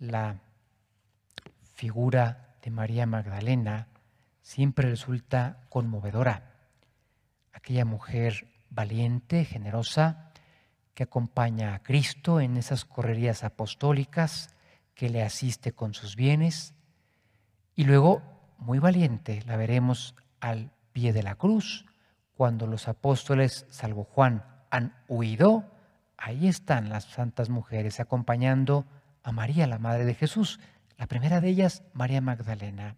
la figura de María Magdalena siempre resulta conmovedora. Aquella mujer valiente, generosa, que acompaña a Cristo en esas correrías apostólicas, que le asiste con sus bienes. Y luego, muy valiente, la veremos al pie de la cruz, cuando los apóstoles, salvo Juan, han huido, ahí están las santas mujeres acompañando a María, la Madre de Jesús. La primera de ellas, María Magdalena.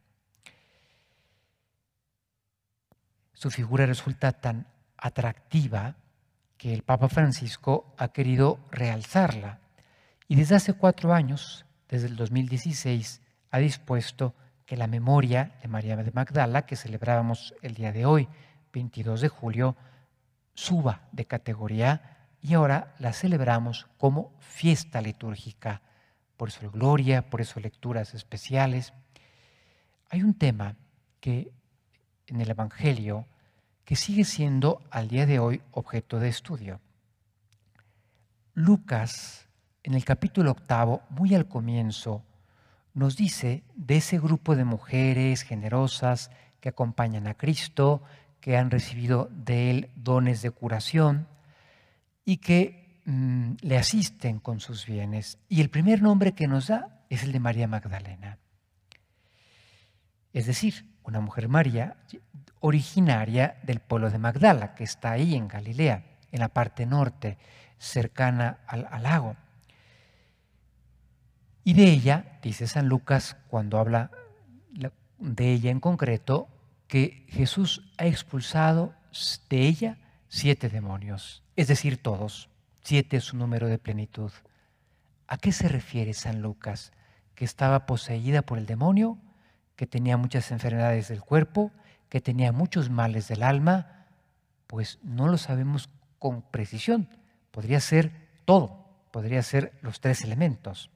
Su figura resulta tan atractiva que el Papa Francisco ha querido realzarla y desde hace cuatro años, desde el 2016, ha dispuesto que la memoria de María de Magdala, que celebrábamos el día de hoy, 22 de julio, suba de categoría y ahora la celebramos como fiesta litúrgica. Por eso gloria, por eso lecturas especiales. Hay un tema que en el Evangelio que sigue siendo al día de hoy objeto de estudio. Lucas, en el capítulo octavo, muy al comienzo, nos dice de ese grupo de mujeres generosas que acompañan a Cristo, que han recibido de Él dones de curación y que mm, le asisten con sus bienes. Y el primer nombre que nos da es el de María Magdalena. Es decir, una mujer María originaria del pueblo de Magdala, que está ahí en Galilea, en la parte norte, cercana al, al lago. Y de ella, dice San Lucas cuando habla de ella en concreto, que Jesús ha expulsado de ella siete demonios, es decir, todos. Siete es su número de plenitud. ¿A qué se refiere San Lucas? ¿Que estaba poseída por el demonio? ¿Que tenía muchas enfermedades del cuerpo? ¿Que tenía muchos males del alma? Pues no lo sabemos con precisión. Podría ser todo, podría ser los tres elementos.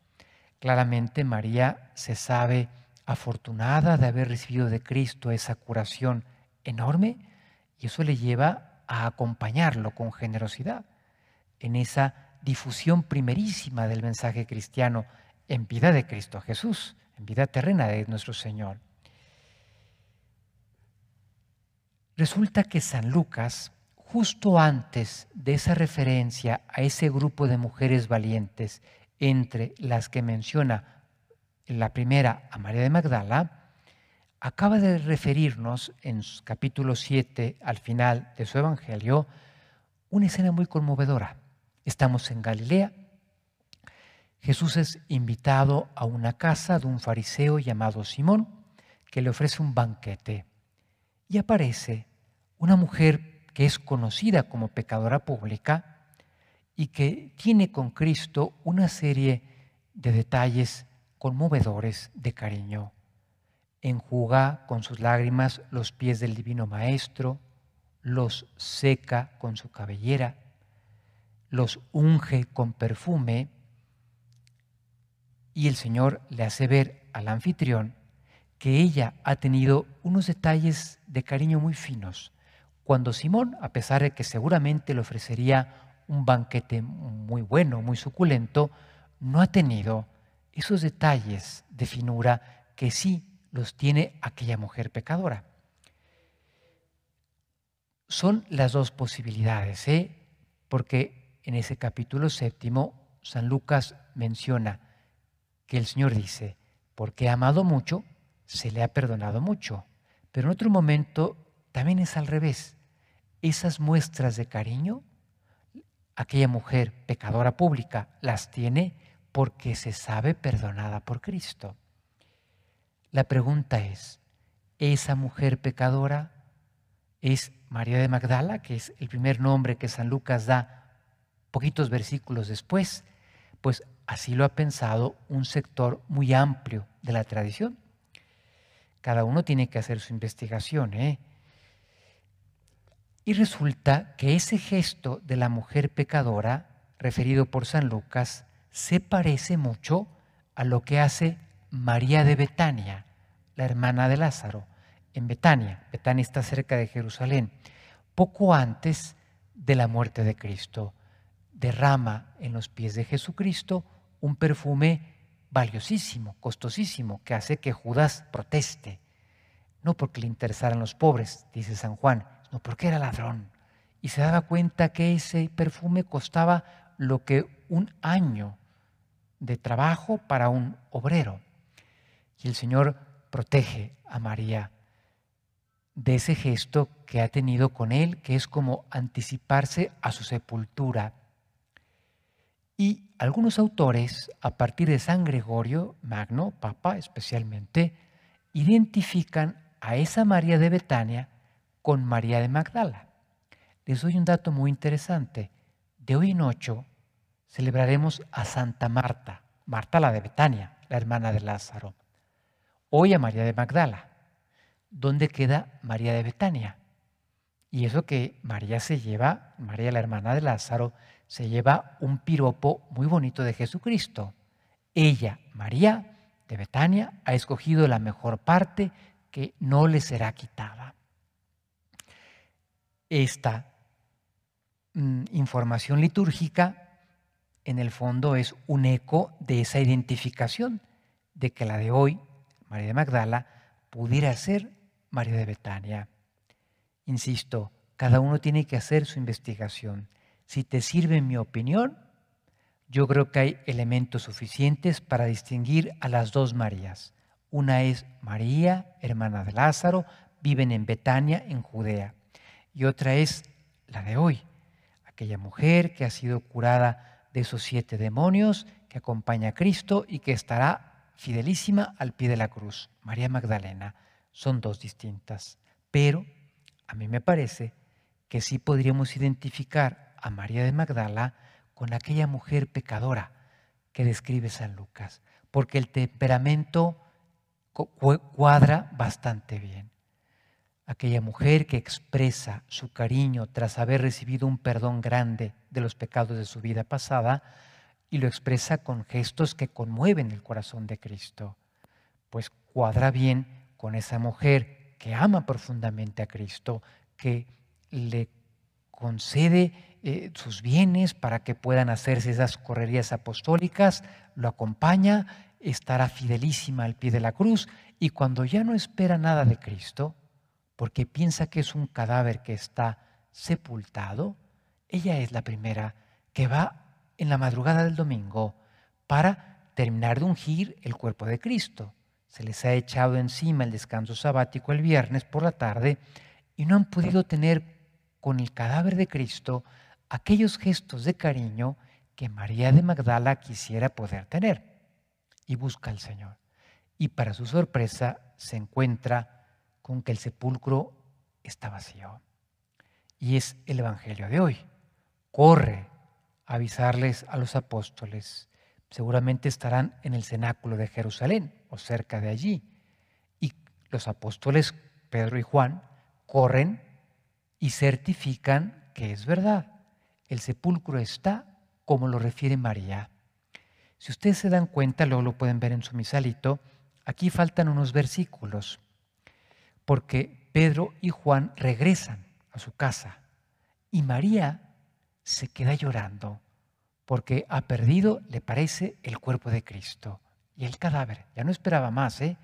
Claramente María se sabe afortunada de haber recibido de Cristo esa curación enorme y eso le lleva a acompañarlo con generosidad en esa difusión primerísima del mensaje cristiano en vida de Cristo Jesús, en vida terrena de nuestro Señor. Resulta que San Lucas, justo antes de esa referencia a ese grupo de mujeres valientes, entre las que menciona la primera a María de Magdala, acaba de referirnos en capítulo 7, al final de su Evangelio, una escena muy conmovedora. Estamos en Galilea. Jesús es invitado a una casa de un fariseo llamado Simón, que le ofrece un banquete. Y aparece una mujer que es conocida como pecadora pública y que tiene con Cristo una serie de detalles conmovedores de cariño. Enjuga con sus lágrimas los pies del Divino Maestro, los seca con su cabellera, los unge con perfume y el Señor le hace ver al anfitrión que ella ha tenido unos detalles de cariño muy finos. Cuando Simón, a pesar de que seguramente le ofrecería un banquete muy bueno, muy suculento, no ha tenido esos detalles de finura que sí los tiene aquella mujer pecadora. Son las dos posibilidades, ¿eh? porque en ese capítulo séptimo San Lucas menciona que el Señor dice, porque ha amado mucho, se le ha perdonado mucho. Pero en otro momento también es al revés. Esas muestras de cariño, aquella mujer pecadora pública las tiene porque se sabe perdonada por Cristo. La pregunta es, ¿esa mujer pecadora es María de Magdala, que es el primer nombre que San Lucas da poquitos versículos después? Pues así lo ha pensado un sector muy amplio de la tradición. Cada uno tiene que hacer su investigación. ¿eh? Y resulta que ese gesto de la mujer pecadora, referido por San Lucas, se parece mucho a lo que hace María de Betania, la hermana de Lázaro, en Betania. Betania está cerca de Jerusalén. Poco antes de la muerte de Cristo, derrama en los pies de Jesucristo un perfume valiosísimo, costosísimo, que hace que Judas proteste. No porque le interesaran los pobres, dice San Juan, no porque era ladrón. Y se daba cuenta que ese perfume costaba lo que un año de trabajo para un obrero. Y el Señor protege a María de ese gesto que ha tenido con él, que es como anticiparse a su sepultura. Y algunos autores, a partir de San Gregorio Magno, Papa especialmente, identifican a esa María de Betania con María de Magdala. Les doy un dato muy interesante. De hoy en ocho celebraremos a Santa Marta, Marta la de Betania, la hermana de Lázaro. Hoy a María de Magdala. ¿Dónde queda María de Betania? Y eso que María se lleva, María la hermana de Lázaro, se lleva un piropo muy bonito de Jesucristo. Ella, María de Betania, ha escogido la mejor parte que no le será quitada. Esta mm, información litúrgica, en el fondo, es un eco de esa identificación de que la de hoy, María de Magdala, pudiera ser María de Betania. Insisto, cada uno tiene que hacer su investigación. Si te sirve mi opinión, yo creo que hay elementos suficientes para distinguir a las dos Marías. Una es María, hermana de Lázaro, viven en Betania, en Judea. Y otra es la de hoy, aquella mujer que ha sido curada de esos siete demonios, que acompaña a Cristo y que estará fidelísima al pie de la cruz. María Magdalena. Son dos distintas. Pero a mí me parece que sí podríamos identificar a María de Magdala con aquella mujer pecadora que describe San Lucas, porque el temperamento cuadra bastante bien. Aquella mujer que expresa su cariño tras haber recibido un perdón grande de los pecados de su vida pasada y lo expresa con gestos que conmueven el corazón de Cristo, pues cuadra bien con esa mujer que ama profundamente a Cristo, que le concede eh, sus bienes para que puedan hacerse esas correrías apostólicas, lo acompaña, estará fidelísima al pie de la cruz y cuando ya no espera nada de Cristo, porque piensa que es un cadáver que está sepultado, ella es la primera que va en la madrugada del domingo para terminar de ungir el cuerpo de Cristo. Se les ha echado encima el descanso sabático el viernes por la tarde y no han podido tener con el cadáver de Cristo aquellos gestos de cariño que María de Magdala quisiera poder tener. Y busca al Señor. Y para su sorpresa se encuentra con que el sepulcro está vacío. Y es el Evangelio de hoy. Corre a avisarles a los apóstoles. Seguramente estarán en el cenáculo de Jerusalén o cerca de allí. Y los apóstoles Pedro y Juan corren y certifican que es verdad. El sepulcro está como lo refiere María. Si ustedes se dan cuenta, luego lo pueden ver en su misalito, aquí faltan unos versículos, porque Pedro y Juan regresan a su casa y María se queda llorando porque ha perdido, le parece, el cuerpo de Cristo y el cadáver. Ya no esperaba más, ¿eh?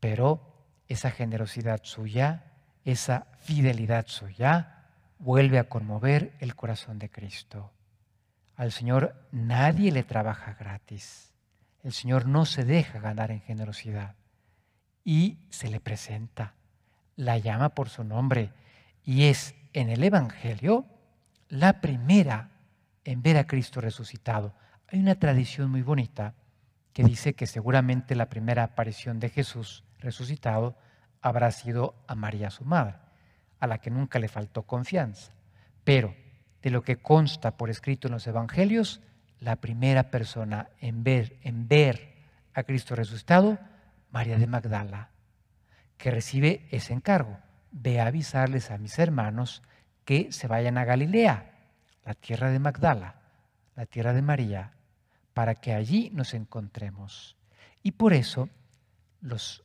Pero esa generosidad suya esa fidelidad suya vuelve a conmover el corazón de Cristo. Al Señor nadie le trabaja gratis. El Señor no se deja ganar en generosidad. Y se le presenta, la llama por su nombre y es en el Evangelio la primera en ver a Cristo resucitado. Hay una tradición muy bonita que dice que seguramente la primera aparición de Jesús resucitado habrá sido a María su madre, a la que nunca le faltó confianza. Pero de lo que consta por escrito en los evangelios, la primera persona en ver, en ver a Cristo resucitado, María de Magdala, que recibe ese encargo. Ve a avisarles a mis hermanos que se vayan a Galilea, la tierra de Magdala, la tierra de María, para que allí nos encontremos. Y por eso los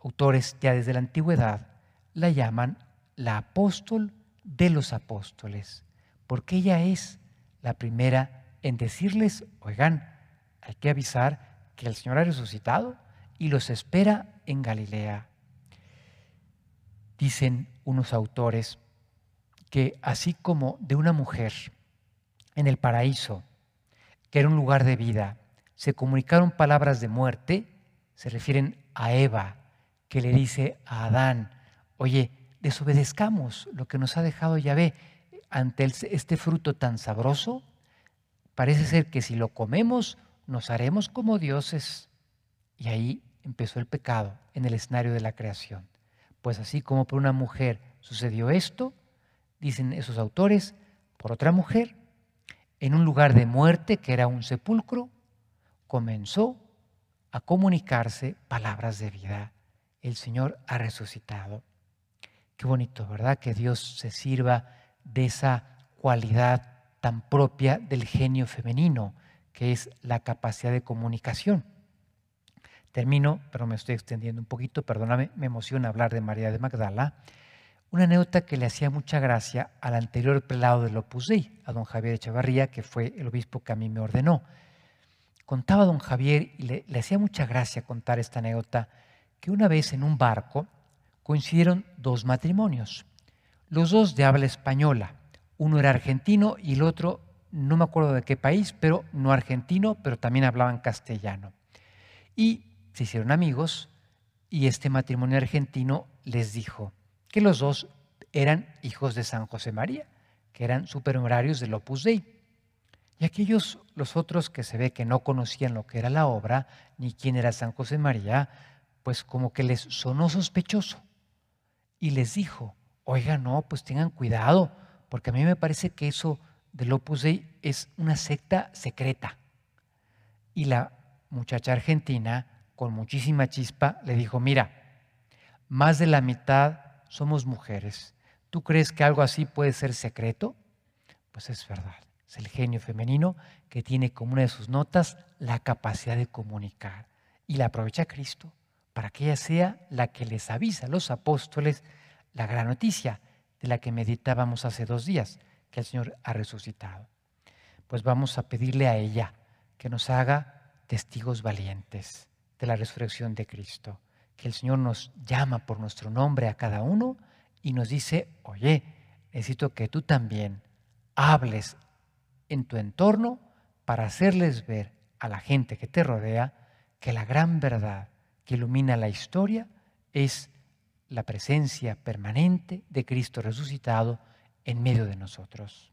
autores ya desde la antigüedad la llaman la apóstol de los apóstoles, porque ella es la primera en decirles, oigan, hay que avisar que el Señor ha resucitado y los espera en Galilea. Dicen unos autores que así como de una mujer en el paraíso, que era un lugar de vida, se comunicaron palabras de muerte, se refieren a Eva, que le dice a Adán, oye, desobedezcamos lo que nos ha dejado Yahvé ante este fruto tan sabroso, parece ser que si lo comemos nos haremos como dioses. Y ahí empezó el pecado en el escenario de la creación. Pues así como por una mujer sucedió esto, dicen esos autores, por otra mujer, en un lugar de muerte que era un sepulcro, comenzó a comunicarse palabras de vida. El Señor ha resucitado. Qué bonito, ¿verdad? Que Dios se sirva de esa cualidad tan propia del genio femenino, que es la capacidad de comunicación. Termino, pero me estoy extendiendo un poquito, perdóname, me emociona hablar de María de Magdala. Una anécdota que le hacía mucha gracia al anterior prelado del Opus Dei, a don Javier Echevarría, que fue el obispo que a mí me ordenó. Contaba don Javier y le, le hacía mucha gracia contar esta anécdota, que una vez en un barco coincidieron dos matrimonios, los dos de habla española. Uno era argentino y el otro, no me acuerdo de qué país, pero no argentino, pero también hablaban castellano. Y se hicieron amigos y este matrimonio argentino les dijo que los dos eran hijos de San José María, que eran supernumerarios del Opus Dei. Y aquellos, los otros que se ve que no conocían lo que era la obra, ni quién era San José María, pues como que les sonó sospechoso. Y les dijo, oiga, no, pues tengan cuidado, porque a mí me parece que eso del Opus Dei es una secta secreta. Y la muchacha argentina con muchísima chispa, le dijo, mira, más de la mitad somos mujeres. ¿Tú crees que algo así puede ser secreto? Pues es verdad. Es el genio femenino que tiene como una de sus notas la capacidad de comunicar. Y la aprovecha Cristo para que ella sea la que les avisa a los apóstoles la gran noticia de la que meditábamos hace dos días, que el Señor ha resucitado. Pues vamos a pedirle a ella que nos haga testigos valientes de la resurrección de Cristo. Que el Señor nos llama por nuestro nombre a cada uno y nos dice, oye, necesito que tú también hables en tu entorno para hacerles ver a la gente que te rodea que la gran verdad que ilumina la historia es la presencia permanente de Cristo resucitado en medio de nosotros.